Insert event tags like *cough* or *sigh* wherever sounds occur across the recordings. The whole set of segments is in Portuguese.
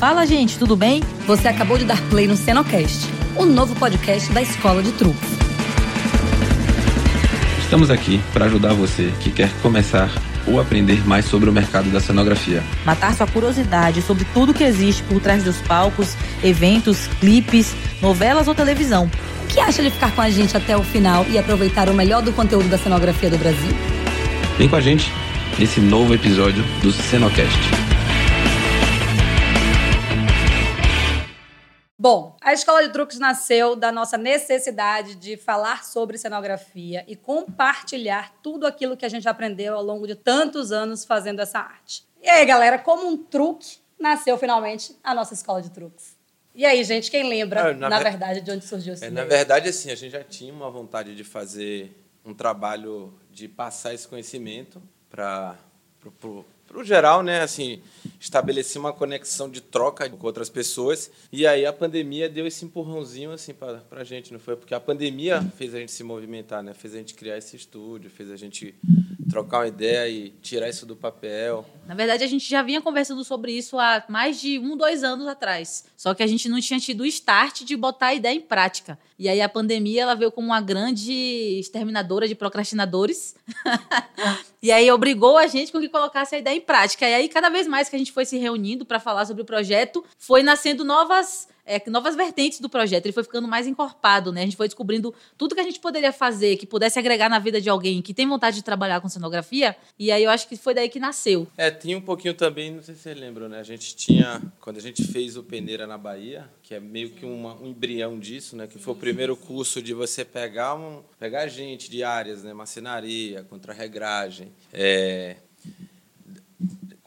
Fala, gente, tudo bem? Você acabou de dar play no Cenocast, o novo podcast da Escola de Truques. Estamos aqui para ajudar você que quer começar ou aprender mais sobre o mercado da cenografia. Matar sua curiosidade sobre tudo que existe por trás dos palcos, eventos, clipes, novelas ou televisão. O que acha de ficar com a gente até o final e aproveitar o melhor do conteúdo da cenografia do Brasil? Vem com a gente nesse novo episódio do Cenocast. A Escola de Truques nasceu da nossa necessidade de falar sobre cenografia e compartilhar tudo aquilo que a gente aprendeu ao longo de tantos anos fazendo essa arte. E aí, galera, como um truque, nasceu finalmente a nossa Escola de Truques. E aí, gente, quem lembra, Ah, na, na ver- verdade, de onde surgiu esse É, na verdade, assim, a gente já tinha uma vontade de fazer um trabalho de passar esse conhecimento para o geral, né? Assim, estabelecer uma conexão de troca com outras pessoas. E aí a pandemia deu esse empurrãozinho assim para a gente, não foi? Porque a pandemia fez a gente se movimentar, né? Fez a gente criar esse estúdio, fez a gente trocar uma ideia e tirar isso do papel. Na verdade, a gente já vinha conversando sobre isso há mais de um, dois anos atrás. Só que a gente não tinha tido o start de botar a ideia em prática. E aí a pandemia ela veio como uma grande exterminadora de procrastinadores. *laughs* e aí obrigou a gente com que colocasse a ideia em prática. E aí, cada vez mais que a gente foi se reunindo para falar sobre o projeto, foi nascendo novas. é, novas vertentes do projeto, ele foi ficando mais encorpado, né? A gente foi descobrindo tudo que a gente poderia fazer que pudesse agregar na vida de alguém que tem vontade de trabalhar com cenografia, e aí eu acho que foi daí que nasceu. É, tinha um pouquinho também, não sei se você lembra, né? A gente tinha, quando a gente fez o Peneira na Bahia, que é meio que uma, um embrião disso, né? Que foi o primeiro curso de você pegar, um, pegar gente de áreas, né? Marcenaria, contrarregragem, é,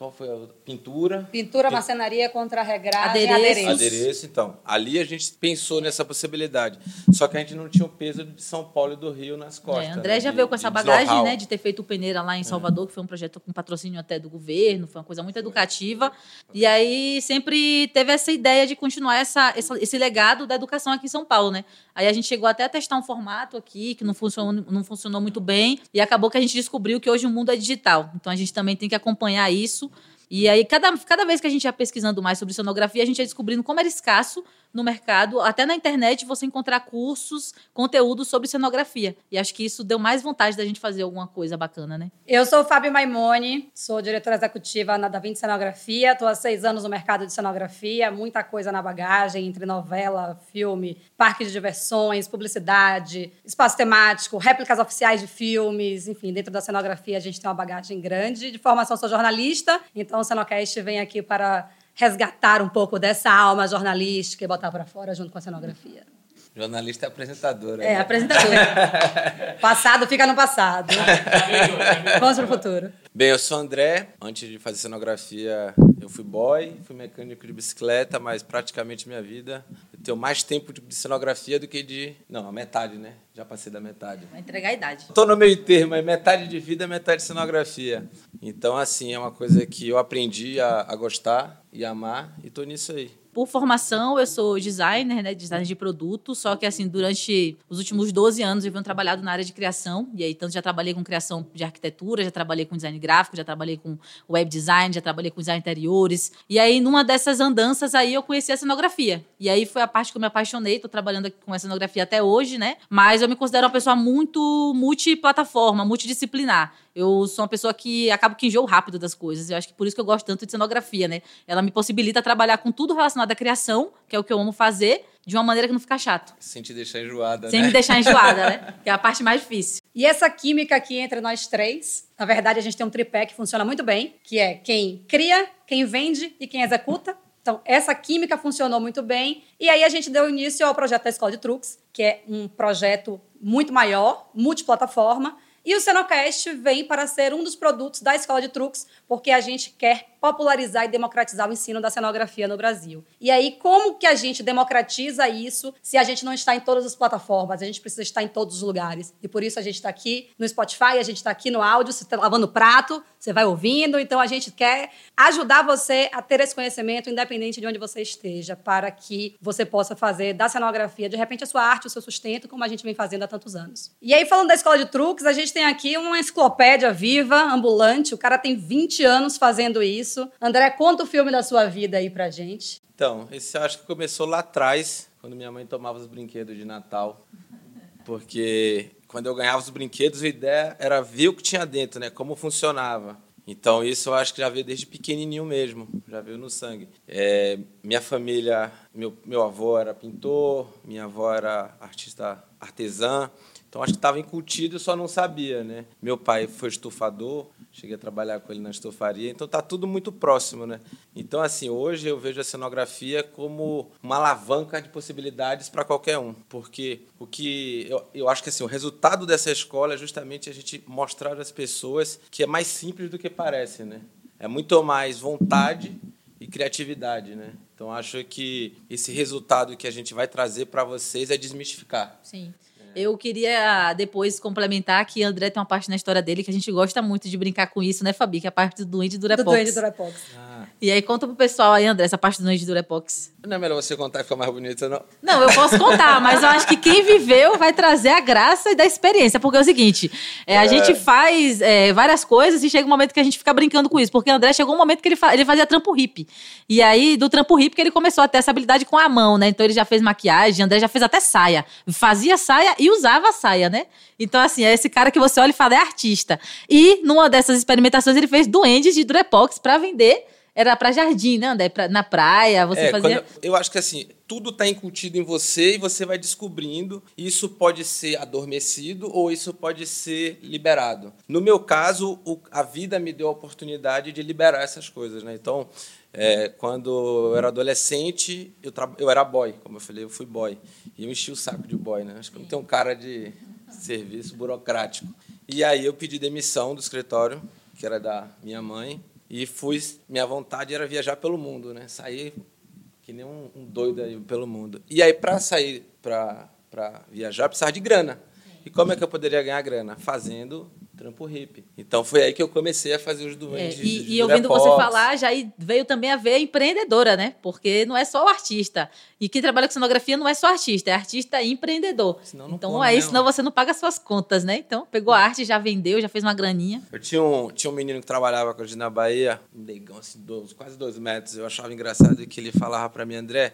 qual foi a outra? pintura. Pintura, marcenaria, contra-regragem, Adereços. adereços. Adereço, então. Ali a gente pensou nessa possibilidade. Só que a gente não tinha o peso de São Paulo e do Rio nas costas. É, André né? já De- veio com essa de bagagem, né, de ter feito o Peneira lá em Salvador, que foi um projeto com patrocínio até do governo, foi uma coisa muito educativa. E aí sempre teve essa ideia de continuar essa, essa- esse legado da educação aqui em São Paulo, né? Aí a gente chegou até a testar um formato aqui que não funcionou, não funcionou muito bem e acabou que a gente descobriu que hoje o mundo é digital. Então a gente também tem que acompanhar isso. E aí, cada, cada vez que a gente ia pesquisando mais sobre sonografia, a gente ia descobrindo como era escasso no mercado, até na internet, você encontrar cursos, conteúdo sobre cenografia. E acho que isso deu mais vontade da gente fazer alguma coisa bacana, né? Eu sou Fábio Maimone, sou diretora executiva na Da Vinci Cenografia, estou há seis anos no mercado de cenografia, muita coisa na bagagem, entre novela, filme, parque de diversões, publicidade, espaço temático, réplicas oficiais de filmes, enfim, dentro da cenografia a gente tem uma bagagem grande. De formação sou jornalista, então o Cenocast vem aqui para resgatar um pouco dessa alma jornalística e botar para fora junto com a cenografia. Jornalista e apresentadora. É, né? apresentadora. *laughs* passado fica no passado. Vamos para o futuro. Bem, eu sou André. Antes de fazer cenografia, eu fui boy, fui mecânico de bicicleta, mas praticamente minha vida tenho mais tempo de cenografia do que de. Não, a metade, né? Já passei da metade. Vai entregar a idade. Estou no meio termo, é metade de vida, metade de cenografia. Então, assim, é uma coisa que eu aprendi a, a gostar e amar e tô nisso aí. Por formação, eu sou designer, né? Designer de produto, só que assim, durante os últimos 12 anos eu venho trabalhado na área de criação. E aí, tanto já trabalhei com criação de arquitetura, já trabalhei com design gráfico, já trabalhei com web design, já trabalhei com design interiores. E aí, numa dessas andanças aí, eu conheci a cenografia. E aí foi a parte que eu me apaixonei, tô trabalhando com a cenografia até hoje, né? Mas eu me considero uma pessoa muito multiplataforma, multidisciplinar. Eu sou uma pessoa que acabo que enjoo rápido das coisas. Eu acho que por isso que eu gosto tanto de cenografia, né? Ela me possibilita trabalhar com tudo relacionado à criação, que é o que eu amo fazer, de uma maneira que não fica chato. Sem te deixar enjoada, Sem né? me deixar enjoada, né? *laughs* Que é a parte mais difícil. E essa química aqui entre nós três, na verdade, a gente tem um tripé que funciona muito bem, que é quem cria, quem vende e quem executa. Então, essa química funcionou muito bem. E aí a gente deu início ao projeto da Escola de Truques, que é um projeto muito maior, multiplataforma. E o Cenocast vem para ser um dos produtos da Escola de Truques, porque a gente quer popularizar e democratizar o ensino da cenografia no Brasil. E aí, como que a gente democratiza isso se a gente não está em todas as plataformas? A gente precisa estar em todos os lugares. E por isso a gente está aqui no Spotify, a gente está aqui no áudio, você está lavando prato, você vai ouvindo. Então a gente quer ajudar você a ter esse conhecimento, independente de onde você esteja, para que você possa fazer da cenografia, de repente, a sua arte, o seu sustento, como a gente vem fazendo há tantos anos. E aí, falando da escola de truques, a gente tem aqui uma enciclopédia viva, ambulante. O cara tem 20 anos fazendo isso. André, conta o filme da sua vida aí pra gente. Então, esse acho que começou lá atrás, quando minha mãe tomava os brinquedos de Natal. Porque quando eu ganhava os brinquedos, a ideia era ver o que tinha dentro, né? Como funcionava. Então, isso eu acho que já veio desde pequenininho mesmo, já veio no sangue. É, minha família, meu, meu avô era pintor, minha avó era artista artesã, então acho que estava incutido, eu só não sabia, né? Meu pai foi estufador, cheguei a trabalhar com ele na estufaria, então tá tudo muito próximo, né? Então assim, hoje eu vejo a cenografia como uma alavanca de possibilidades para qualquer um, porque o que eu, eu acho que assim, o resultado dessa escola é justamente a gente mostrar às pessoas que é mais simples do que parece, né? É muito mais vontade e criatividade, né? Então acho que esse resultado que a gente vai trazer para vocês é desmistificar. Sim. Eu queria depois complementar que André tem uma parte na história dele que a gente gosta muito de brincar com isso, né, Fabi? Que é a parte do doente do Durepox. Do doente do Durepox. Ah. E aí conta pro pessoal aí, André, essa parte do do Durepox. Não é melhor você contar e ficar mais bonita, não? Não, eu posso contar, mas eu acho que quem viveu vai trazer a graça e da experiência. Porque é o seguinte, é, a É. gente faz é, várias coisas e chega um momento que a gente fica brincando com isso. Porque o André chegou um momento que ele, fa- ele fazia trampo hippie. E aí, do trampo hippie, que ele começou a ter essa habilidade com a mão, né? Então ele já fez maquiagem, André já fez até saia. Fazia saia e usava saia, né? Então, assim, é esse cara que você olha e fala, é artista. E numa dessas experimentações, ele fez duendes de Durepox pra vender. Era pra jardim, né, André? Pra- na praia, você É, fazia... quando- eu acho que assim, tudo está incutido em você e você vai descobrindo. Isso pode ser adormecido ou isso pode ser liberado. No meu caso, o- a vida me deu a oportunidade de liberar essas coisas, né? Então, é, quando eu era adolescente, eu, tra- eu era boy, como eu falei, eu fui boy. E eu enchi o saco de boy, né? Acho que eu não tenho cara de serviço burocrático. E aí eu pedi demissão do escritório, que era da minha mãe, e fui. Minha vontade era viajar pelo mundo, né? Sair que nem um, um doido aí pelo mundo. E aí, para sair para viajar, precisava de grana. E como é que eu poderia ganhar grana? Fazendo trampo hippie. Então foi aí que eu comecei a fazer os É, doentes. e, e ouvindo você falar, já veio também a ver empreendedora, né? Porque não é só o artista. E quem trabalha com cenografia não é só artista, é artista e empreendedor. Senão não então come aí, mesmo. senão você não paga suas contas, né? Então pegou a arte, já vendeu, já fez uma graninha. Eu tinha um, tinha um menino que trabalhava com a gente na Bahia, um negão assim, dois, quase dois metros. Eu achava engraçado que ele falava para mim, André,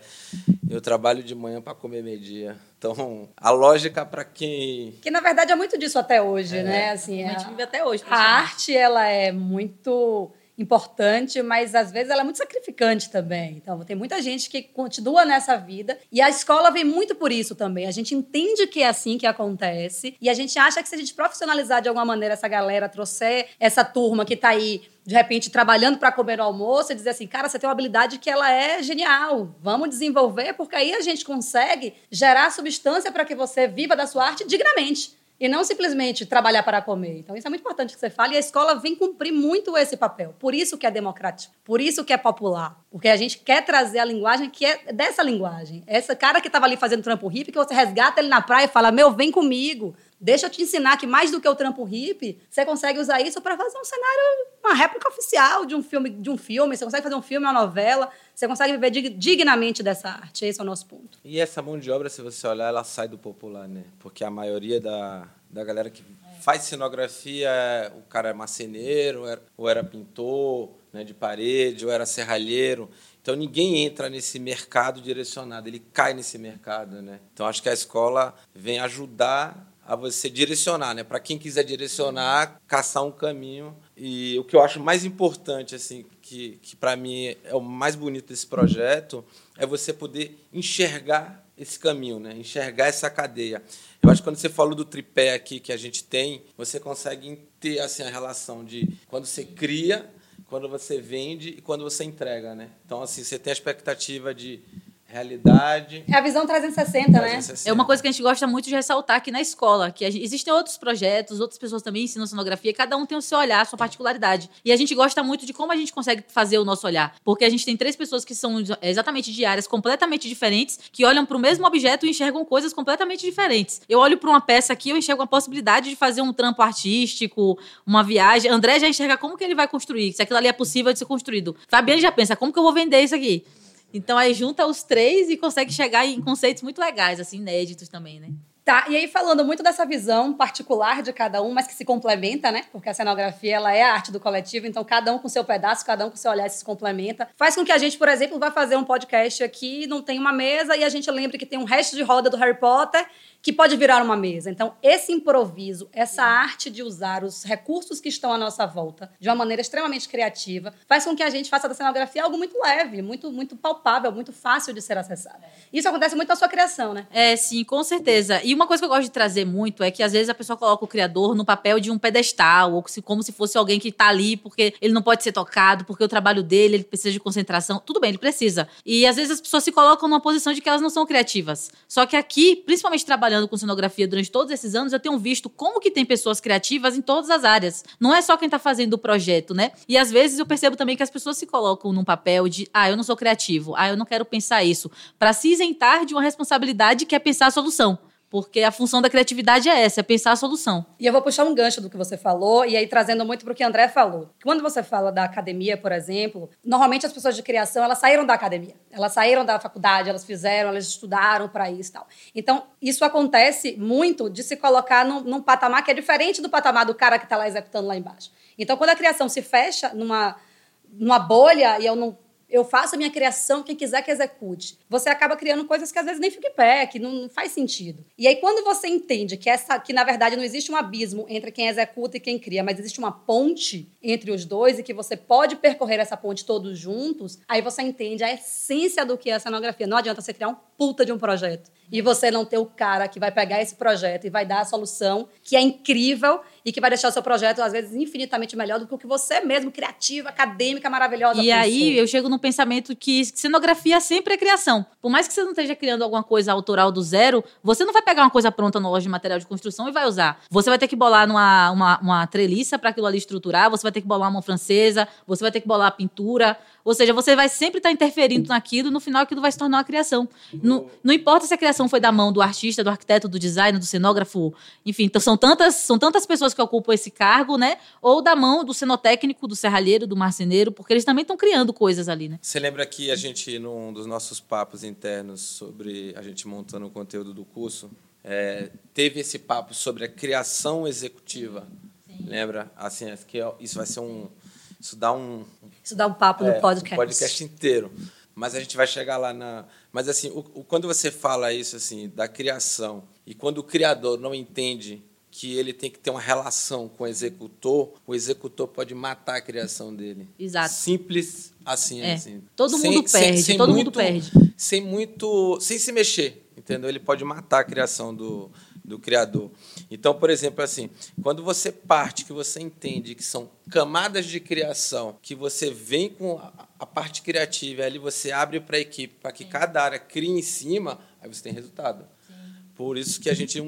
eu trabalho de manhã para comer meio-dia. Então, a lógica para quem Que na verdade é muito disso até hoje, né? Assim, A gente a, vive até hoje. a arte ela é muito importante, mas às vezes ela é muito sacrificante também. Então, tem muita gente que continua nessa vida e a escola vem muito por isso também. A gente entende que é assim que acontece e a gente acha que se a gente profissionalizar de alguma maneira essa galera, trouxer essa turma que tá aí de repente trabalhando para comer no almoço e dizer assim, cara, você tem uma habilidade que ela é genial, vamos desenvolver porque aí a gente consegue gerar substância para que você viva da sua arte dignamente. E não simplesmente trabalhar para comer. Então, isso é muito importante que você fale. E a escola vem cumprir muito esse papel. Por isso que é democrático. Por isso que é popular. Porque a gente quer trazer a linguagem que é dessa linguagem. Essa cara que estava ali fazendo trampo hippie, que você resgata ele na praia e fala, meu, vem comigo. Deixa eu te ensinar que mais do que o trampo hippie, você consegue usar isso para fazer um cenário, uma réplica oficial de um filme, de um filme. Você consegue fazer um filme, uma novela. Você consegue viver dig- dignamente dessa arte. Esse é o nosso ponto. E essa mão de obra, se você olhar, ela sai do popular, né? Porque a maioria da, da galera que faz cenografia, o cara é marceneiro, ou era, ou era pintor né, de parede, ou era serralheiro. Então ninguém entra nesse mercado direcionado, ele cai nesse mercado, né? Então acho que a escola vem ajudar a você direcionar, né? Para quem quiser direcionar, caçar um caminho. E o que eu acho mais importante, assim, que, que para mim é o mais bonito desse projeto, é você poder enxergar esse caminho, né? Enxergar essa cadeia. Eu acho que quando você falou do tripé aqui que a gente tem, você consegue ter assim a relação de quando você cria, quando você vende e quando você entrega, né? Então assim, você tem a expectativa de realidade, É a visão 360, né? 360. É uma coisa que a gente gosta muito de ressaltar aqui na escola, que gente- existem outros projetos, outras pessoas também ensinam cenografia, cada um tem o seu olhar, a sua particularidade. E a gente gosta muito de como a gente consegue fazer o nosso olhar, porque a gente tem três pessoas que são exatamente de áreas completamente diferentes, que olham para o mesmo objeto e enxergam coisas completamente diferentes. Eu olho para uma peça aqui, eu enxergo a possibilidade de fazer um trampo artístico, uma viagem. André já enxerga como que ele vai construir, se aquilo ali é possível de ser construído. Fabiane já pensa, como que eu vou vender isso aqui? Então aí junta os três e consegue chegar em conceitos muito legais, assim, inéditos também, né? Tá, e aí falando muito dessa visão particular de cada um, mas que se complementa, né? Porque a cenografia, ela é a arte do coletivo, então cada um com seu pedaço, cada um com seu olhar se complementa. Faz com que a gente, por exemplo, vá fazer um podcast aqui, não tem uma mesa e a gente lembre que tem um resto de roda do Harry Potter que pode virar uma mesa. Então, esse improviso, essa arte de usar os recursos que estão à nossa volta de uma maneira extremamente criativa, faz com que a gente faça da cenografia algo muito leve, muito, muito palpável, muito fácil de ser acessado. Isso acontece muito na sua criação, né? É, sim, com certeza. E uma coisa que eu gosto de trazer muito é que às vezes a pessoa coloca o criador no papel de um pedestal, ou como se fosse alguém que está ali porque ele não pode ser tocado, porque o trabalho dele, ele precisa de concentração. Tudo bem, ele precisa. E às vezes as pessoas se colocam numa posição de que elas não são criativas. Só que aqui, principalmente trabalhando trabalhando com cenografia durante todos esses anos, eu tenho visto como que tem pessoas criativas em todas as áreas. Não é só quem está fazendo o projeto, né? E às vezes eu percebo também que as pessoas se colocam num papel de, ah, eu não sou criativo, ah, eu não quero pensar isso, para se isentar de uma responsabilidade que é pensar a solução. Porque a função da criatividade é essa, é pensar a solução. E eu vou puxar um gancho do que você falou, e aí trazendo muito para o que André falou. Quando você fala da academia, por exemplo, normalmente as pessoas de criação, elas saíram da academia. Elas saíram da faculdade, elas fizeram, elas estudaram para isso e tal. Então, isso acontece muito de se colocar num, num patamar que é diferente do patamar do cara que está lá executando lá embaixo. Então, quando a criação se fecha numa, numa bolha, e eu não eu faço a minha criação, quem quiser que execute. Você acaba criando coisas que às vezes nem ficam em pé, que não, não, faz sentido. E aí, quando você entende que, essa, que, na verdade, não existe um abismo entre quem executa e quem cria, mas existe uma ponte entre os dois e que você pode percorrer essa ponte todos juntos, aí você entende a essência do que é a cenografia. Não adianta você criar um puta de um projeto e você não ter o cara que vai pegar esse projeto e vai dar a solução que é incrível e que vai deixar o seu projeto, às vezes, infinitamente melhor do que o que você mesmo, criativa, acadêmica, maravilhosa. E aí eu chego no pensamento que cenografia sempre é criação. Por mais que você não esteja criando alguma coisa autoral do zero, você não vai pegar uma coisa pronta na loja de material de construção e vai usar. Você vai ter que bolar numa, uma, uma treliça para aquilo ali estruturar, você vai ter que bolar uma mão francesa, você vai ter que bolar a pintura. Ou seja, você vai sempre estar tá interferindo naquilo, no final aquilo vai se tornar uma criação. Não, não importa se a criação foi da mão do artista, do arquiteto, do designer, do cenógrafo, enfim, então são tantas, são tantas pessoas que ocupam esse cargo, né? Ou da mão do cenotécnico, do serralheiro, do marceneiro, porque eles também estão criando coisas ali, né? Você lembra que a gente, num dos nossos papos internos sobre a gente montando o conteúdo do curso, é, teve esse papo sobre a criação executiva. Sim. Lembra? Assim, que é, isso vai ser um. Isso dá um. Isso dá um papo é, no podcast. Um podcast inteiro. Mas a gente vai chegar lá na. Mas assim, o, o, quando você fala isso assim da criação e quando o criador não entende que ele tem que ter uma relação com o executor, o executor pode matar a criação dele. Exato. Simples assim, é. assim. Todo sem, mundo perde, sem, sem todo muito, mundo perde. Sem muito, sem se mexer, entendeu? Ele pode matar a criação do, do criador. Então, por exemplo, assim, quando você parte, que você entende que são camadas de criação, que você vem com a, a parte criativa, ali você abre para a equipe, para que cada área crie em cima, aí você tem resultado. Por isso que a gente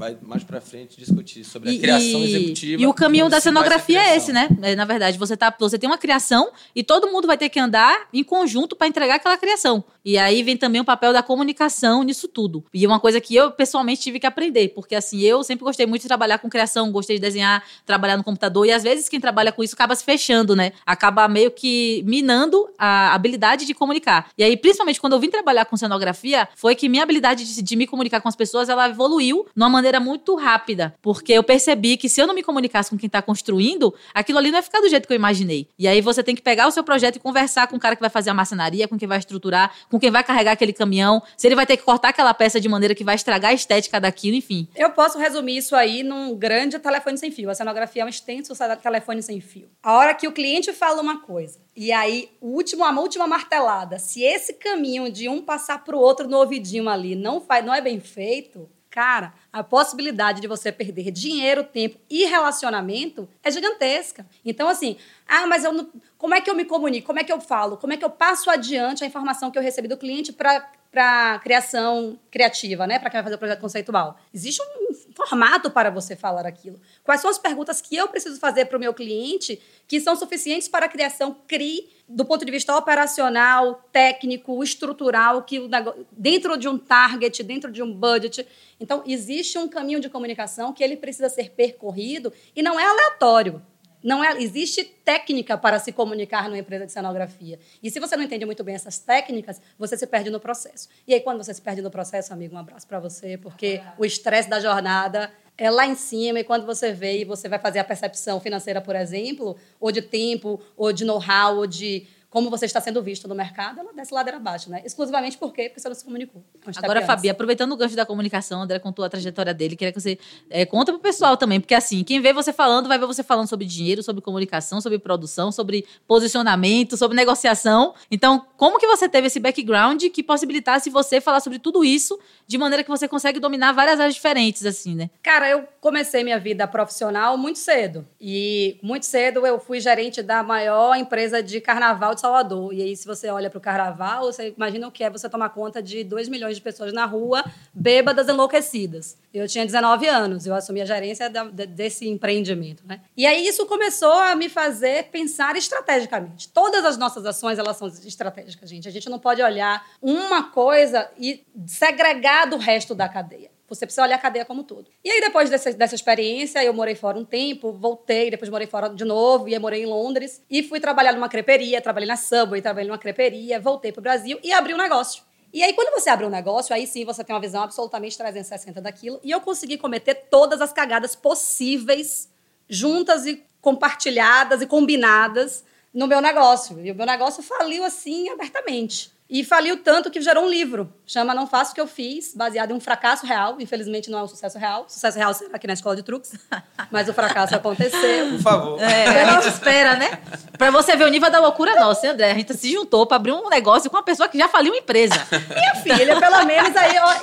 vai mais para frente discutir sobre a criação e, executiva. E o caminho da cenografia é esse, né? É, na verdade, você tá, você tem uma criação e todo mundo vai ter que andar em conjunto para entregar aquela criação. E aí vem também o papel da comunicação nisso tudo. E uma coisa que eu pessoalmente tive que aprender, porque assim, eu sempre gostei muito de trabalhar com criação, gostei de desenhar, trabalhar no computador e às vezes quem trabalha com isso acaba se fechando, né? Acaba meio que minando a habilidade de comunicar. E aí, principalmente quando eu vim trabalhar com cenografia, foi que minha habilidade de, de me comunicar com as pessoas, ela evoluiu numa maneira muito rápida, porque eu percebi que se eu não me comunicasse com quem está construindo, aquilo ali não ia ficar do jeito que eu imaginei. E aí você tem que pegar o seu projeto e conversar com o cara que vai fazer a marcenaria, com quem vai estruturar, com quem vai carregar aquele caminhão, se ele vai ter que cortar aquela peça de maneira que vai estragar a estética daquilo, enfim. Eu posso resumir isso aí num grande telefone sem fio. A cenografia é um extenso telefone sem fio. A hora que o cliente fala uma coisa, e aí, último, a última martelada, se esse caminho de um passar para o outro no ouvidinho ali não, faz, não é bem feito, Cara, a possibilidade de você perder dinheiro, tempo e relacionamento é gigantesca. Então, assim, ah, mas eu não, como é que eu me comunico? Como é que eu falo? Como é que eu passo adiante a informação que eu recebi do cliente para para criação criativa, né? Para quem vai fazer o projeto conceitual. Existe um formato para você falar aquilo. Quais são as perguntas que eu preciso fazer para o meu cliente que são suficientes para a criação CRI do ponto de vista operacional, técnico, estrutural, que dentro de um target, dentro de um budget. Então, existe um caminho de comunicação que ele precisa ser percorrido e não é aleatório. Não é, existe técnica para se comunicar numa empresa de cenografia. E se você não entende muito bem essas técnicas, você se perde no processo. E aí, quando você se perde no processo, amigo, um abraço para você, porque o estresse da jornada é lá em cima, e quando você vê e você vai fazer a percepção financeira, por exemplo, ou de tempo, ou de know-how, ou de como você está sendo visto no mercado, ela desce ladeira abaixo, né? Exclusivamente por quê? Porque você não se comunicou. Agora, Fabi, aproveitando o gancho da comunicação, André contou a trajetória dele, queria que você é, conta pro pessoal também, porque assim, quem vê você falando, vai ver você falando sobre dinheiro, sobre comunicação, sobre produção, sobre posicionamento, sobre negociação. Então, como que você teve esse background que possibilitasse você falar sobre tudo isso de maneira que você consegue dominar várias áreas diferentes, assim, né? Cara, eu comecei minha vida profissional muito cedo. E muito cedo eu fui gerente da maior empresa de carnaval de Salvador. E aí, se você olha para o carnaval, você imagina o que é você tomar conta de 2 milhões de pessoas na rua, bêbadas, enlouquecidas. Eu tinha 19 anos, eu assumi a gerência da, desse empreendimento. Né? E aí, isso começou a me fazer pensar estrategicamente. Todas as nossas ações, elas são estratégicas, gente. A gente não pode olhar uma coisa e segregar do resto da cadeia. Você precisa olhar a cadeia como todo. E aí, depois dessa, dessa experiência, eu morei fora um tempo, voltei, depois morei fora de novo, e morei em Londres. E fui trabalhar numa creperia, trabalhei na Subway, trabalhei numa creperia, voltei para o Brasil e abri um negócio. E aí, quando você abre um negócio, aí sim você tem uma visão absolutamente 360 daquilo. E eu consegui cometer todas as cagadas possíveis, juntas e compartilhadas e combinadas no meu negócio. E o meu negócio faliu assim abertamente. E faliu tanto que gerou um livro. Chama Não Faço o que Eu Fiz, baseado em um fracasso real. Infelizmente, não é um sucesso real. O sucesso real será aqui na escola de truques. *laughs* Mas o fracasso aconteceu. Por favor. É, a gente *laughs* espera, né? Pra você ver o nível da loucura nossa, hein, André? A gente se juntou pra abrir um negócio com uma pessoa que já faliu uma empresa. *laughs* Minha filha, pelo menos aí, ó,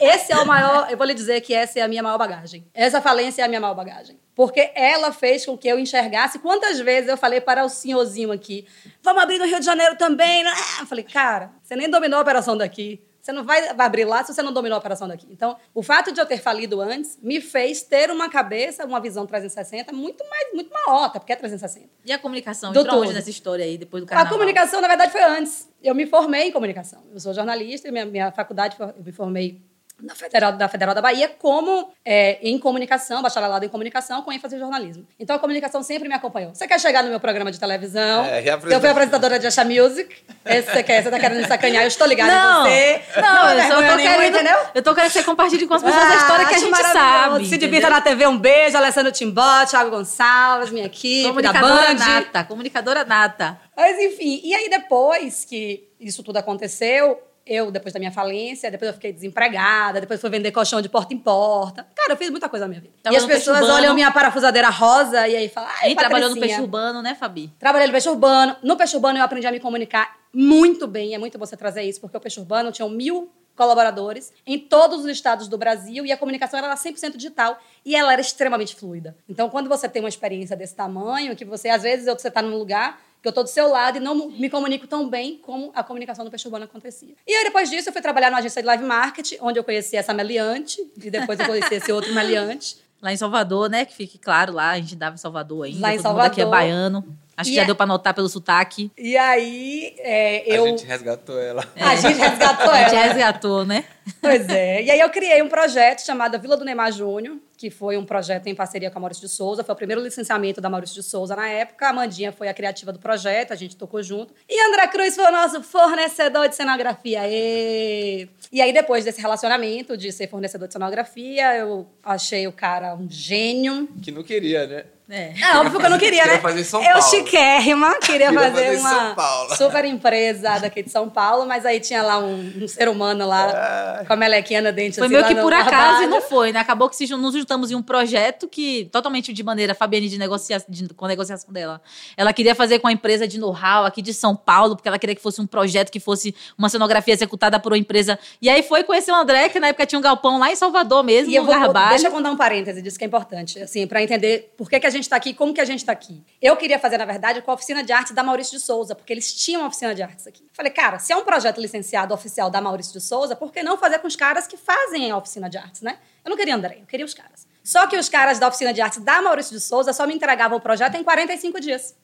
esse é o maior. Eu vou lhe dizer que essa é a minha maior bagagem. Essa falência é a minha maior bagagem porque ela fez com que eu enxergasse. Quantas vezes eu falei para o senhorzinho aqui, vamos abrir no Rio de Janeiro também? Né? Eu falei, cara, você nem dominou a operação daqui. Você não vai abrir lá se você não dominou a operação daqui. Então, o fato de eu ter falido antes me fez ter uma cabeça, uma visão 360 muito mais, muito maior, até porque é 360. E a comunicação? Do entrou onde nessa história aí, depois do carnaval? A comunicação, na verdade, foi antes. Eu me formei em comunicação. Eu sou jornalista, minha, minha faculdade, eu me formei da Federal, da Federal da Bahia como é, em comunicação, bacharelado em comunicação, com ênfase em jornalismo. Então a comunicação sempre me acompanhou. Você quer chegar no meu programa de televisão? É, eu fui apresentadora de Acha Music. Esse você quer, você tá querendo me sacanear, eu estou ligada não, em você. Não, não eu só tô querendo, entendeu? Eu tô querendo que você compartilhe com as pessoas ah, a história que a gente sabe. Se divirta na TV, um beijo. Alessandro Timbó, Thiago Gonçalves, minha equipe, comunicadora nata, comunicadora nata. Mas enfim, e aí depois que isso tudo aconteceu, eu, depois da minha falência, depois eu fiquei desempregada, depois fui vender colchão de porta em porta. Cara, eu fiz muita coisa na minha vida. Tava e as pessoas olham minha parafusadeira rosa e aí falam. E trabalhou no peixe urbano, né, Fabi? Trabalhei no peixe urbano. No peixe urbano eu aprendi a me comunicar muito bem. É muito você trazer isso, porque o peixe urbano tinha mil colaboradores em todos os estados do Brasil e a comunicação era 100% digital e ela era extremamente fluida. Então, quando você tem uma experiência desse tamanho, que você, às vezes, você está num lugar que eu estou do seu lado e não me comunico tão bem como a comunicação do peixe urbano acontecia. E aí, depois disso, eu fui trabalhar numa agência de live marketing, onde eu conheci essa meliante, e depois eu conheci esse outro meliante. Lá em Salvador, né? Que fique claro lá, a gente dava em Salvador ainda. Lá em Salvador. aqui é baiano. Acho e que já é... deu para notar pelo sotaque. E aí, é, eu... A gente resgatou ela. É. A gente resgatou ela. A gente *laughs* resgatou, né? Pois é. E aí eu criei um projeto chamado Vila do Neymar Júnior, que foi um projeto em parceria com a Maurício de Souza. Foi o primeiro licenciamento da Maurício de Souza na época. A Mandinha foi a criativa do projeto, a gente tocou junto. E André Cruz foi o nosso fornecedor de cenografia. E, e aí, depois desse relacionamento de ser fornecedor de cenografia, eu achei o cara um gênio. Que não queria, né? É. é óbvio que eu não queria, né? Fazer São Paulo. Eu chiquérrima, *laughs* queria, queria fazer, fazer uma super empresa daqui de São Paulo, mas aí tinha lá um, um ser humano lá é. com a melequinha na dente. Foi assim, meio que por acaso e não foi, né? Acabou que se, nos juntamos em um projeto que, totalmente de maneira, Fabiane, de negocia, de, com a negociação dela. Ela queria fazer com a empresa de know-how aqui de São Paulo, porque ela queria que fosse um projeto que fosse uma cenografia executada por uma empresa. E aí foi conhecer o André, que na época tinha um galpão lá em Salvador mesmo, e eu vou, Deixa eu contar um parêntese disso que é importante, assim, para entender por que, que a gente está aqui, como que a gente gente está aqui. Eu queria fazer, na verdade, com a oficina de artes da Maurício de Souza, porque eles tinham uma oficina de artes aqui. Falei, cara, se é um projeto licenciado oficial da Maurício de Souza, por que não fazer com os caras que fazem a oficina de artes, né? Eu não queria André, eu queria os caras. Só que os caras da oficina de artes da Maurício de Souza só me entregavam o projeto em 45 dias.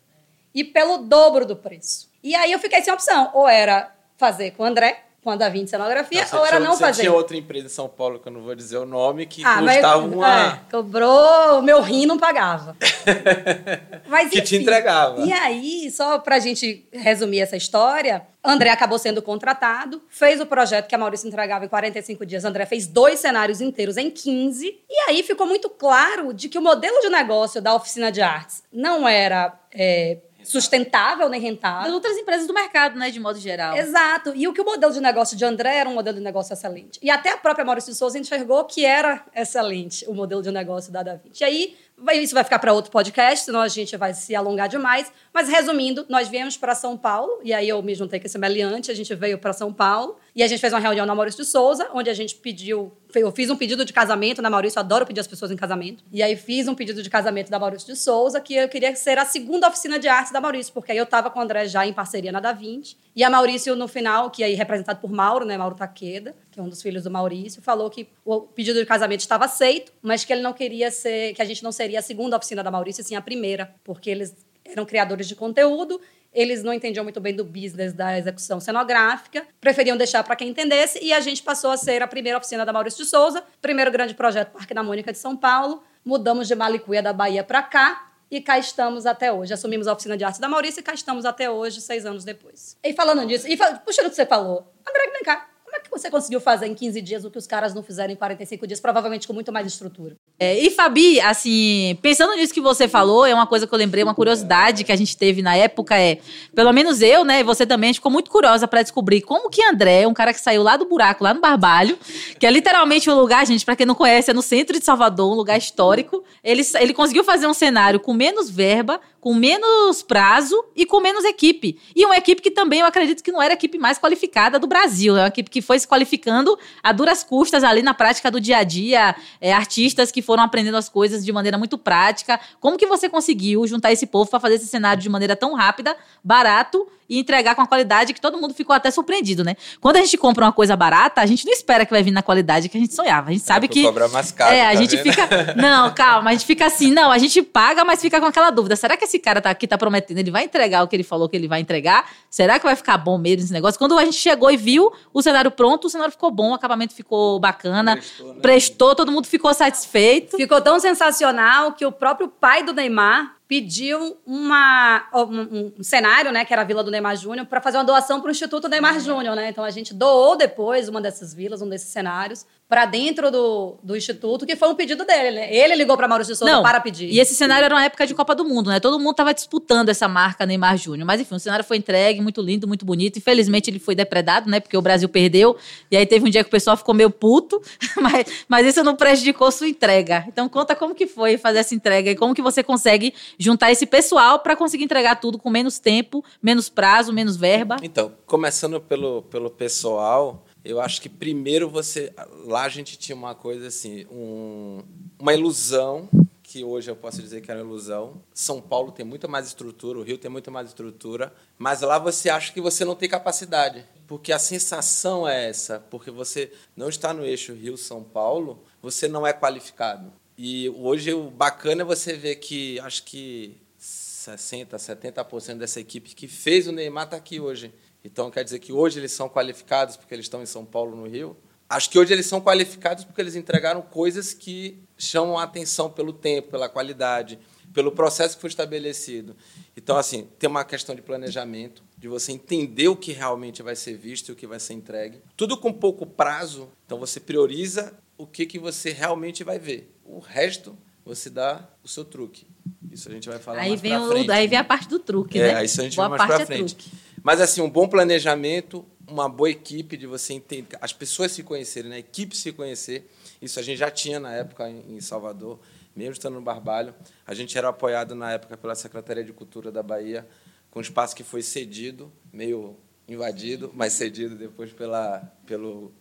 E pelo dobro do preço. E aí eu fiquei sem opção. Ou era fazer com o André, com a Da Vinci Cenografia, Não, ou era tinha, não fazer. tinha outra empresa em São Paulo, que eu não vou dizer o nome, que Ah, mas custava uma... é, cobrou, meu rim não pagava. *laughs* Mas, Que te enfim. entregava. E aí, só pra gente resumir essa história, André acabou sendo contratado, fez o projeto que a Maurício entregava em 45 dias. André fez dois cenários inteiros em 15. E aí ficou muito claro de que o modelo de negócio da oficina de artes não era é, sustentável nem rentável. Das outras empresas do mercado, né, de modo geral. Exato. E o que o modelo de negócio de André era um modelo de negócio excelente. E até a própria Maurício de Souza enxergou que era excelente o modelo de negócio da Da Vinci. E aí, isso vai ficar para outro podcast, senão a gente vai se alongar demais. Mas, resumindo, nós viemos para São Paulo, e aí eu me juntei com esse meliante, a gente veio para São Paulo, e a gente fez uma reunião na Maurício de Souza, onde a gente pediu, eu fiz um pedido de casamento na Maurício, eu adoro pedir as pessoas em casamento. E aí fiz um pedido de casamento da Maurício de Souza, que eu queria ser a segunda oficina de artes da Maurício, porque aí eu estava com o André já em parceria na Da Vinci, e a Maurício, no final, que aí representado por Mauro, né, Mauro Taqueda, que é um dos filhos do Maurício, falou que o pedido de casamento estava aceito, mas que ele não queria ser, que a gente não seria a segunda oficina da Maurício, sim a primeira, porque eles eram criadores de conteúdo, eles não entendiam muito bem do business da execução cenográfica, preferiam deixar para quem entendesse, e a gente passou a ser a primeira oficina da Maurício de Souza, primeiro grande projeto Parque da Mônica de São Paulo, mudamos de Malicuia da Bahia para cá, e cá estamos até hoje. Assumimos a oficina de arte da Maurício e cá estamos até hoje, seis anos depois. E falando nisso, e fa- puxando o que você falou, André, vem cá. Você conseguiu fazer em 15 dias o que os caras não fizeram em 45 dias, provavelmente com muito mais estrutura? É, e Fabi, assim, pensando nisso que você falou, é uma coisa que eu lembrei, uma curiosidade que a gente teve na época é, pelo menos eu, né, e você também, a gente ficou muito curiosa pra descobrir como que André, um cara que saiu lá do buraco, lá no Barbalho, que é literalmente um lugar, gente, pra quem não conhece, é no centro de Salvador, um lugar histórico, ele, ele conseguiu fazer um cenário com menos verba, com menos prazo e com menos equipe. E uma equipe que também eu acredito que não era a equipe mais qualificada do Brasil. É uma equipe que foi se qualificando a duras custas ali na prática do dia a dia. É, artistas que foram aprendendo as coisas de maneira muito prática. Como que você conseguiu juntar esse povo para fazer esse cenário de maneira tão rápida, barato e entregar com a qualidade que todo mundo ficou até surpreendido, né? Quando a gente compra uma coisa barata, a gente não espera que vai vir na qualidade que a gente sonhava. A gente sabe Pra que cobrar mais caro, é, a tá gente vendo? fica. *laughs* Não, calma, a gente fica assim. Não, a gente paga, mas fica com aquela dúvida. Será que esse cara tá aqui, tá prometendo? Ele vai entregar o que ele falou que ele vai entregar? Será que vai ficar bom mesmo esse negócio? Quando a gente chegou e viu o cenário pronto, o cenário ficou bom, o acabamento ficou bacana, Prestou, né? prestou, todo mundo ficou satisfeito. Ficou tão sensacional que o próprio pai do Neymar pediu uma, um, um cenário, né, que era a Vila do Neymar Júnior, para fazer uma doação para o Instituto Neymar Júnior, né? Então a gente doou depois uma dessas vilas, um desses cenários, para dentro do, do Instituto, que foi um pedido dele, né? Ele ligou para Maurício de Souza Não, para pedir. E esse cenário era uma época de Copa do Mundo, né? Todo mundo tava disputando essa marca Neymar Júnior. Mas enfim, o cenário foi entregue, muito lindo, muito bonito. Infelizmente ele foi depredado, né? Porque o Brasil perdeu. E aí teve um dia que o pessoal ficou meio puto. *laughs* Mas, mas isso não prejudicou sua entrega. Então conta como que foi fazer essa entrega e como que você consegue juntar esse pessoal para conseguir entregar tudo com menos tempo, menos prazo, menos verba. Então, começando pelo, pelo pessoal, eu acho que primeiro você. Lá a gente tinha uma coisa assim, um- uma ilusão, que hoje eu posso dizer que era uma ilusão. São Paulo tem muito mais estrutura, o Rio tem muito mais estrutura, mas lá você acha que você não tem capacidade. Porque a sensação é essa, porque você não está no eixo Rio-São Paulo, você não é qualificado. E hoje o bacana é você ver que acho que 60, 70% dessa equipe que fez o Neymar está aqui hoje. Então quer dizer que hoje eles são qualificados porque eles estão em São Paulo, no Rio. Acho que hoje eles são qualificados porque eles entregaram coisas que chamam a atenção pelo tempo, pela qualidade, pelo processo que foi estabelecido. Então, assim, tem uma questão de planejamento, de você entender o que realmente vai ser visto e o que vai ser entregue. Tudo com pouco prazo, então você prioriza o que, que você realmente vai ver. O resto, você dá o seu truque. Isso a gente vai falar Aí mais vem, pra o, frente. aí vem a parte do truque, É, né? isso a gente Boa vai mais parte pra é frente. truque. Mas assim, um bom planejamento, uma boa equipe de você entender, as pessoas se conhecerem, né? a equipe se conhecer. Isso a gente já tinha na época em Salvador, mesmo estando no Barbalho. A gente era apoiado na época pela Secretaria de Cultura da Bahia, com um espaço que foi cedido, meio invadido, mas cedido depois pela, pelo,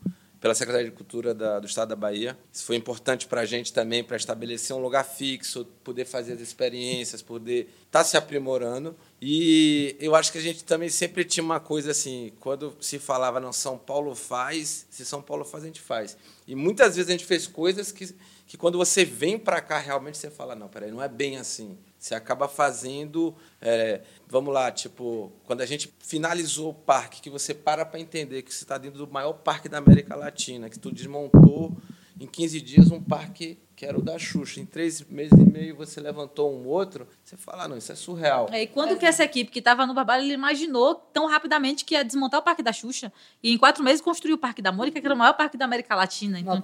pela Secretaria de Cultura da- do Estado da Bahia. Isso foi importante para a gente também, para estabelecer um lugar fixo, poder fazer as experiências, poder estar se aprimorando. E eu acho que a gente também sempre tinha uma coisa assim, quando se falava, não, São Paulo faz, se São Paulo faz, a gente faz. E muitas vezes a gente fez coisas que, que quando você vem para cá, realmente você fala, não, peraí, não é bem assim. Você acaba fazendo, é, vamos lá, tipo, quando a gente finalizou o parque, que você para para entender que você está dentro do maior parque da América Latina, que tu desmontou em 15 dias um parque que era o da Xuxa. Em três meses e meio você levantou um outro, você fala, ah, não, isso é surreal. É, e quando que essa equipe que estava no Barbalho, ele imaginou tão rapidamente que ia desmontar o Parque da Xuxa e em quatro meses construiu o Parque da Mônica, que era o maior parque da América Latina. Então, né?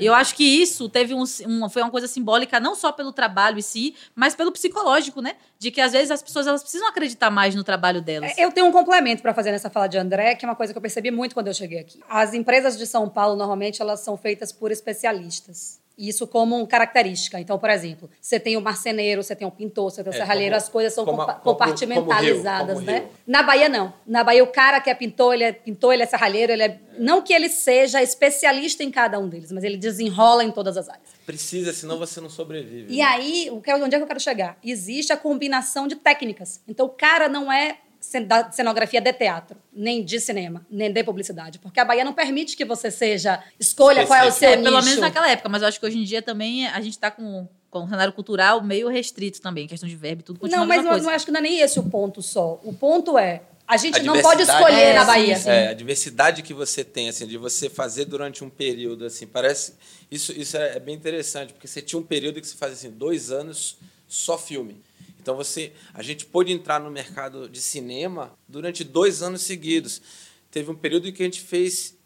eu acho que isso teve um, uma, foi uma coisa simbólica não só pelo trabalho em si, mas pelo psicológico, né? De que às vezes as pessoas elas precisam acreditar mais no trabalho delas. É, Eu tenho um complemento para fazer nessa fala de André, que é uma coisa que eu percebi muito quando eu cheguei aqui. As empresas de São Paulo, normalmente, elas são feitas por especialistas. Isso como característica. Então, por exemplo, você tem o marceneiro, você tem o pintor, você tem o É, serralheiro, como- as coisas são como compartimentalizadas, como Rio, né? Rio. Na Bahia, não. Na Bahia, o cara que é pintor, ele é pintor, ele é serralheiro, ele é... Não que ele seja especialista em cada um deles, mas ele desenrola em todas as áreas. Precisa, senão você não sobrevive. E né? aí, o que- onde é que eu quero chegar? Existe a combinação de técnicas. Então, o cara não é da cenografia de teatro, nem de cinema, nem de publicidade. Porque a Bahia não permite que você seja. Escolha qual é o seu É, nicho. pelo menos naquela época, mas eu acho que hoje em dia também a gente está com, com o cenário cultural meio restrito também, questão de verbo e tudo continua Não, mas eu não acho que não é nem esse o ponto só. O ponto é, a gente A não pode escolher É, na Bahia. sim. É, a diversidade que você tem, assim, de você fazer durante um período, assim, parece. Isso, isso é é bem interessante, porque você tinha um período que você fazia assim, dois anos só filme. Então você. A gente pôde entrar no mercado de cinema durante dois anos seguidos. Teve um período em que a gente fez.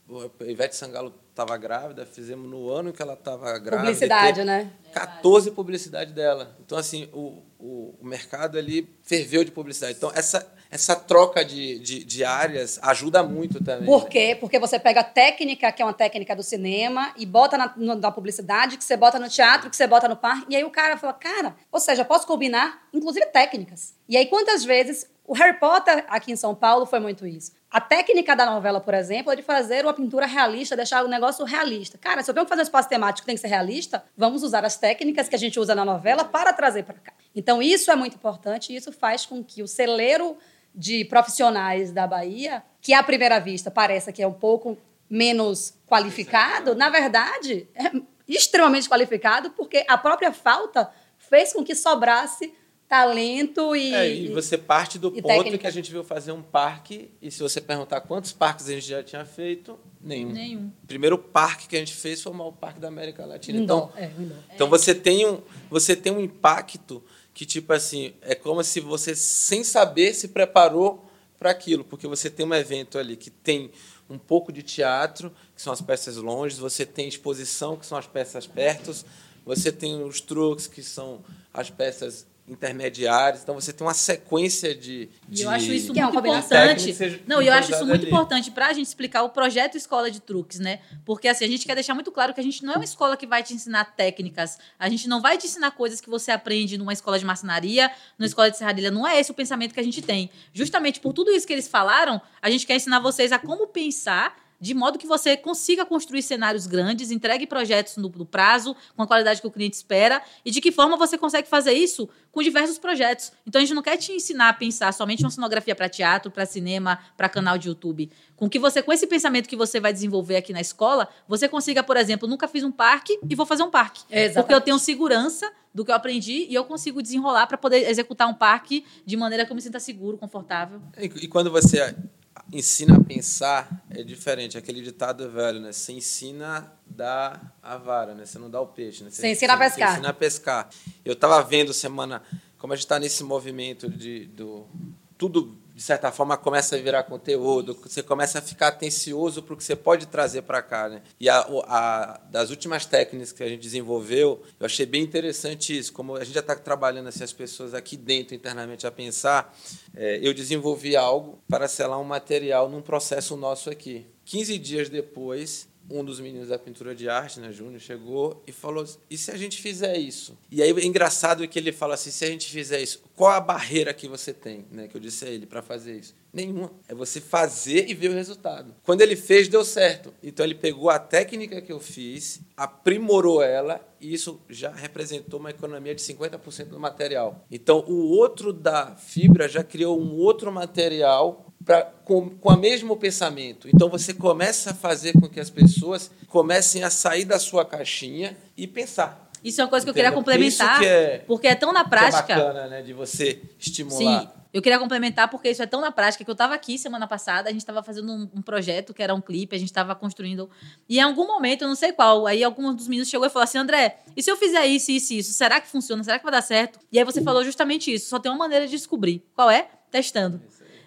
A Ivete Sangalo estava grávida, fizemos no ano que ela estava grávida. Publicidade, né? 14 publicidade dela. Então, assim, o, o, o mercado ali ferveu de publicidade. Então, essa, essa troca de, de, de áreas ajuda muito também. Por né? quê? Porque você pega a técnica, que é uma técnica do cinema, e bota na, na publicidade, que você bota no teatro, que você bota no parque. E aí o cara fala, cara, ou seja, posso combinar, inclusive técnicas. E aí quantas vezes. O Harry Potter aqui em São Paulo foi muito isso. A técnica da novela, por exemplo, é de fazer uma pintura realista, deixar o negócio realista. Cara, se eu tenho que fazer um espaço temático tem que ser realista, vamos usar as técnicas que a gente usa na novela para trazer para cá. Então, isso é muito importante e isso faz com que o celeiro de profissionais da Bahia, que à primeira vista parece que é um pouco menos qualificado, na verdade, é extremamente qualificado, porque a própria falta fez com que sobrasse talento e. É, e você parte do ponto técnica. que a gente viu fazer um parque, e se você perguntar quantos parques a gente já tinha feito, nenhum. Nenhum. O primeiro parque que a gente fez foi o maior parque da América Latina. Então, é. Então você tem um você tem um impacto que tipo assim é como se você sem saber se preparou para aquilo, porque você tem um evento ali que tem um pouco de teatro, que são as peças longe, você tem exposição, que são as peças perto, você tem os truques, que são as peças intermediárias. Então você tem uma sequência de, de eu acho isso é muito combinação. importante. Não, e eu acho isso muito ali. importante pra gente explicar o projeto Escola de Truques, né? Porque assim, a gente quer deixar muito claro que a gente não é uma escola que vai te ensinar técnicas. A gente não vai te ensinar coisas que você aprende numa escola de marcenaria, numa escola de serralheria. Não é esse o pensamento que a gente tem. Justamente por tudo isso que eles falaram, a gente quer ensinar vocês a como pensar de modo que você consiga construir cenários grandes, entregue projetos no, no prazo, com a qualidade que o cliente espera, e de que forma você consegue fazer isso com diversos projetos. Então a gente não quer te ensinar a pensar somente uma cenografia para teatro, para cinema, para canal de YouTube. Com que você, com esse pensamento que você vai desenvolver aqui na escola, você consiga, por exemplo, nunca fiz um parque e vou fazer um parque. Exatamente. Porque eu tenho segurança do que eu aprendi e eu consigo desenrolar para poder executar um parque de maneira que eu me sinta seguro, confortável. E, e quando você ensina a pensar, é diferente. Aquele ditado velho, né? Você ensina dá a vara, né? Você não dá o peixe, né? Você ensina a pescar. Você ensina a pescar. Eu estava vendo semana, como a gente está nesse movimento de do tudo de certa forma começa a virar conteúdo, você começa a ficar atencioso para o que você pode trazer para cá, né? E a, a- das últimas técnicas que a gente desenvolveu, eu achei bem interessante isso, como a gente já está trabalhando assim, as pessoas aqui dentro internamente a pensar, é, eu desenvolvi algo para selar um material num processo nosso aqui. 15 dias depois, um dos meninos da pintura de arte, né, Júnior, chegou e falou: e se a gente fizer isso? E aí é engraçado que ele fala assim: se a gente fizer isso, qual a barreira que você tem, né? Que eu disse a ele para fazer isso. Nenhuma. É você fazer e ver o resultado. Quando ele fez, deu certo. Então ele pegou a técnica que eu fiz, aprimorou ela e isso já representou uma economia de 50% do material. Então o outro da fibra já criou um outro material pra, com, com o mesmo pensamento. Então você começa a fazer com que as pessoas comecem a sair da sua caixinha e pensar. Isso é uma coisa que eu queria Entendeu? complementar, Isso que é- porque é tão na Que é prática. bacana, né? De você estimular. Sim, eu queria complementar porque isso é tão na prática que eu estava aqui semana passada, a gente estava fazendo um, um projeto que era um clipe, a gente estava construindo. E em algum momento, eu não sei qual, aí algum dos meninos chegou e falou assim: André, e se eu fizer isso, isso e isso, será que funciona? Será que vai dar certo? E aí você falou justamente isso: só tem uma maneira de descobrir. Qual é? Testando.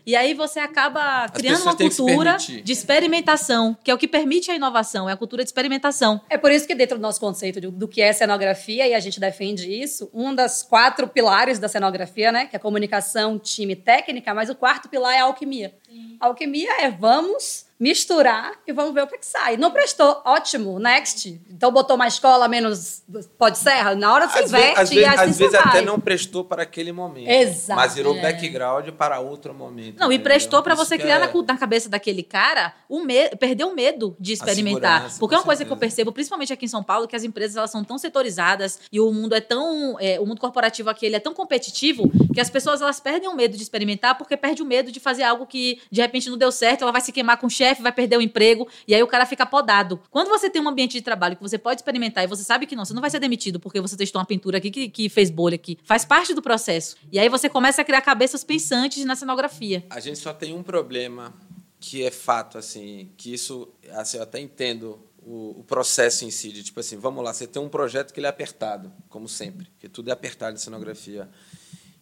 E aí você acaba criando uma cultura de experimentação, que é o que permite a inovação, é a cultura de experimentação. É por isso que dentro do nosso conceito de- do que é cenografia, e a gente defende isso, um das quatro pilares da cenografia, né? Que é comunicação, time e técnica, mas o quarto pilar é a alquimia. A alquimia é vamos misturar e vamos ver o que, é que sai. Não prestou, ótimo, next. Então botou mais escola, menos pode serra. Na hora você Às, ve- inverte às e vezes, assim às vezes vai. até não prestou para aquele momento. Exato. Mas virou É. background para outro momento. Não, e entendeu? prestou pra Isso você criar é- na, cabeça daquele cara o me perder o medo de experimentar. Porque é uma coisa que eu certeza. percebo, principalmente aqui em São Paulo, que as empresas elas são tão setorizadas e o mundo é tão. é, o mundo corporativo aqui ele é tão competitivo que as pessoas elas perdem o medo de experimentar porque perde o medo de fazer algo que de repente não deu certo, ela vai se queimar com o chefe, vai perder o emprego, e aí o cara fica podado. Quando você tem um ambiente de trabalho que você pode experimentar e você sabe que não, você não vai ser demitido porque você testou uma pintura aqui que, que fez bolha aqui. Faz parte do processo. E aí você começa a criar cabeças pensantes na cenografia. A gente só tem um problema que é fato, assim, que isso, assim, eu até entendo o, processo em si, de tipo assim, vamos lá, você tem um projeto que ele é apertado, como sempre, porque tudo é apertado em cenografia.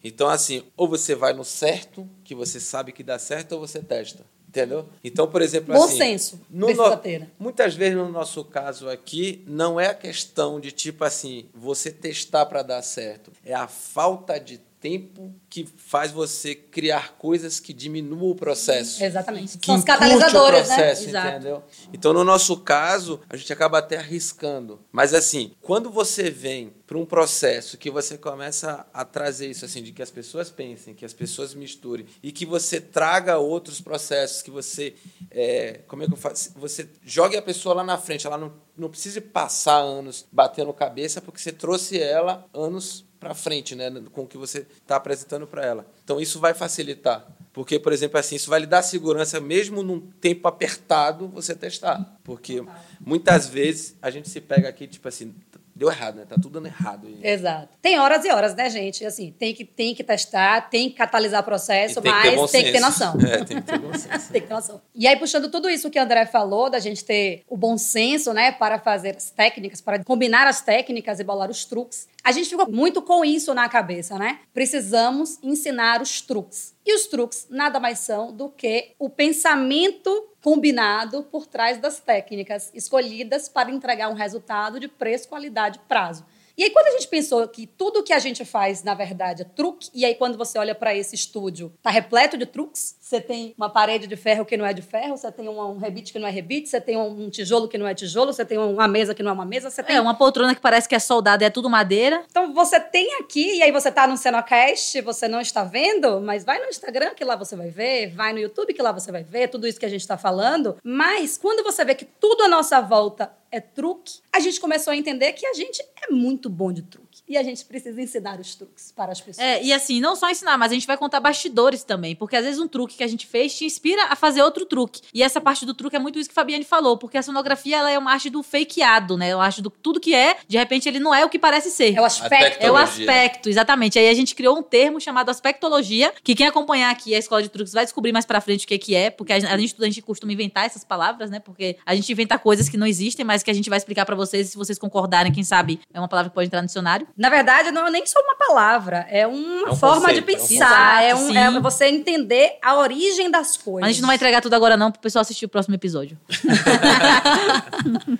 Então, assim, ou você vai no certo, que você sabe que dá certo, ou você testa. Entendeu? Então, por exemplo, Bom assim, senso, no no-. Muitas vezes no nosso caso aqui, não é a questão de tipo assim, você testar para dar certo. É a falta de tempo que faz você criar coisas que diminuam o processo. Exatamente. Que São os catalisadores, o né? processo, Exato. entendeu? Então, no nosso caso, a gente acaba até arriscando. Mas, assim, quando você vem para um processo que você começa a trazer isso, assim, de que as pessoas pensem, que as pessoas misturem e que você traga outros processos, que você, é, como é que eu faço? Você jogue a pessoa lá na frente, ela não, não precisa passar anos batendo cabeça, porque você trouxe ela anos para frente, né, com o que você está apresentando para ela. Então isso vai facilitar, porque por exemplo assim, isso vai lhe dar segurança mesmo num tempo apertado você testar, porque muitas vezes a gente se pega aqui tipo assim, deu errado, né? Tá tudo dando errado. Exato. Tem horas e horas, né, gente? Assim, tem que, tem que testar, tem que catalisar o processo, tem que mas tem que ter noção. É, tem que ter bom senso. *laughs* Tem que ter noção. E aí, puxando tudo isso que o André falou, da gente ter o bom senso, né, para fazer as técnicas, para combinar as técnicas e bolar os truques, a gente ficou muito com isso na cabeça, né? Precisamos ensinar os truques. E os truques nada mais são do que o pensamento combinado por trás das técnicas escolhidas para entregar um resultado de preço, qualidade e prazo. E aí, quando a gente pensou que tudo que a gente faz, na verdade, é truque, e aí quando você olha para esse estúdio, tá repleto de truques. Você tem uma parede de ferro que não é de ferro, você tem um, rebite que não é rebite, você tem um tijolo que não é tijolo, você tem uma mesa que não é uma mesa, você tem É, uma poltrona que parece que é soldada e é tudo madeira. então você tem aqui, e aí você tá no Cenocast, você não está vendo, mas vai no Instagram que lá você vai ver, vai no YouTube que lá você vai ver, tudo isso que a gente está falando. Mas quando você vê que tudo à nossa volta é truque, a gente começou a entender que a gente é muito bom de truque. E a gente precisa ensinar os truques para as pessoas. É, e assim, não só ensinar, mas a gente vai contar bastidores também. Porque às vezes um truque que a gente fez te inspira a fazer outro truque. E essa parte do truque é muito isso que a Fabiane falou, porque a sonografia ela é uma arte do fakeado, né? É uma arte do tudo que é, de repente ele não é o que parece ser. É o aspecto. É o aspecto, exatamente. Aí a gente criou um termo chamado aspectologia, que quem acompanhar aqui a escola de truques vai descobrir mais pra frente o que, que é, porque a gente, a gente estudante costuma inventar essas palavras, né? Porque a gente inventa coisas que não existem, mas que a gente vai explicar pra vocês, e se vocês concordarem, quem sabe é uma palavra que pode entrar no dicionário. Na verdade, não é nem só uma palavra, é uma É um forma conceito, de é um pensar, é, conceito. um, é você entender a origem das coisas. Mas a gente não vai entregar tudo agora, não, pro pessoal assistir o próximo episódio. *laughs*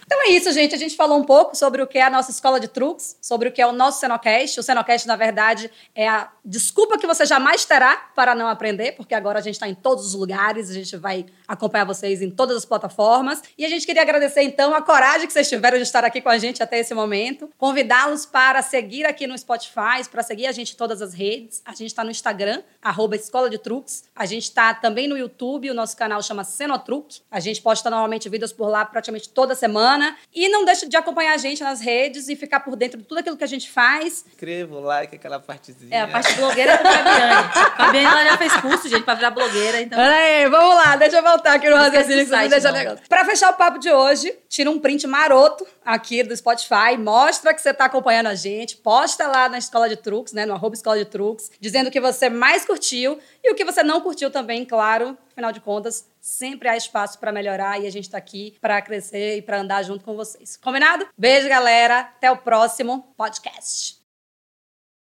Então é isso, gente. A gente falou um pouco sobre o que é a nossa escola de truques, sobre o que é o nosso Cenocast. O Cenocast, na verdade, é a desculpa que você jamais terá para não aprender, porque agora a gente está em todos os lugares, a gente vai acompanhar vocês em todas as plataformas. E a gente queria agradecer, então, a coragem que vocês tiveram de estar aqui com a gente até esse momento. Convidá-los para seguir aqui no Spotify, para seguir a gente em todas as redes. A gente está no Instagram, arroba Escola de Truques. A gente está também no YouTube, o nosso canal chama Cenotruque. A gente posta normalmente vídeos por lá praticamente toda semana. E não deixe de acompanhar a gente nas redes e ficar por dentro de tudo aquilo que a gente faz. Inscreva o like, aquela partezinha. É, a parte blogueira é com *laughs* a Fabiane. Fabiane, ela já fez curso, gente, pra virar blogueira, então... Peraí, vamos lá, deixa eu voltar aqui no raciocínio do que site, deixa. Pra fechar o papo de hoje, tira um print maroto aqui do Spotify, mostra que você está acompanhando a gente, posta lá na Escola de Truques, né, no arroba Escola de Truques, dizendo o que você mais curtiu e o que você não curtiu também, claro. Afinal de contas, sempre há espaço para melhorar e a gente está aqui para crescer e para andar junto com vocês. Combinado? Beijo, galera. Até o próximo podcast.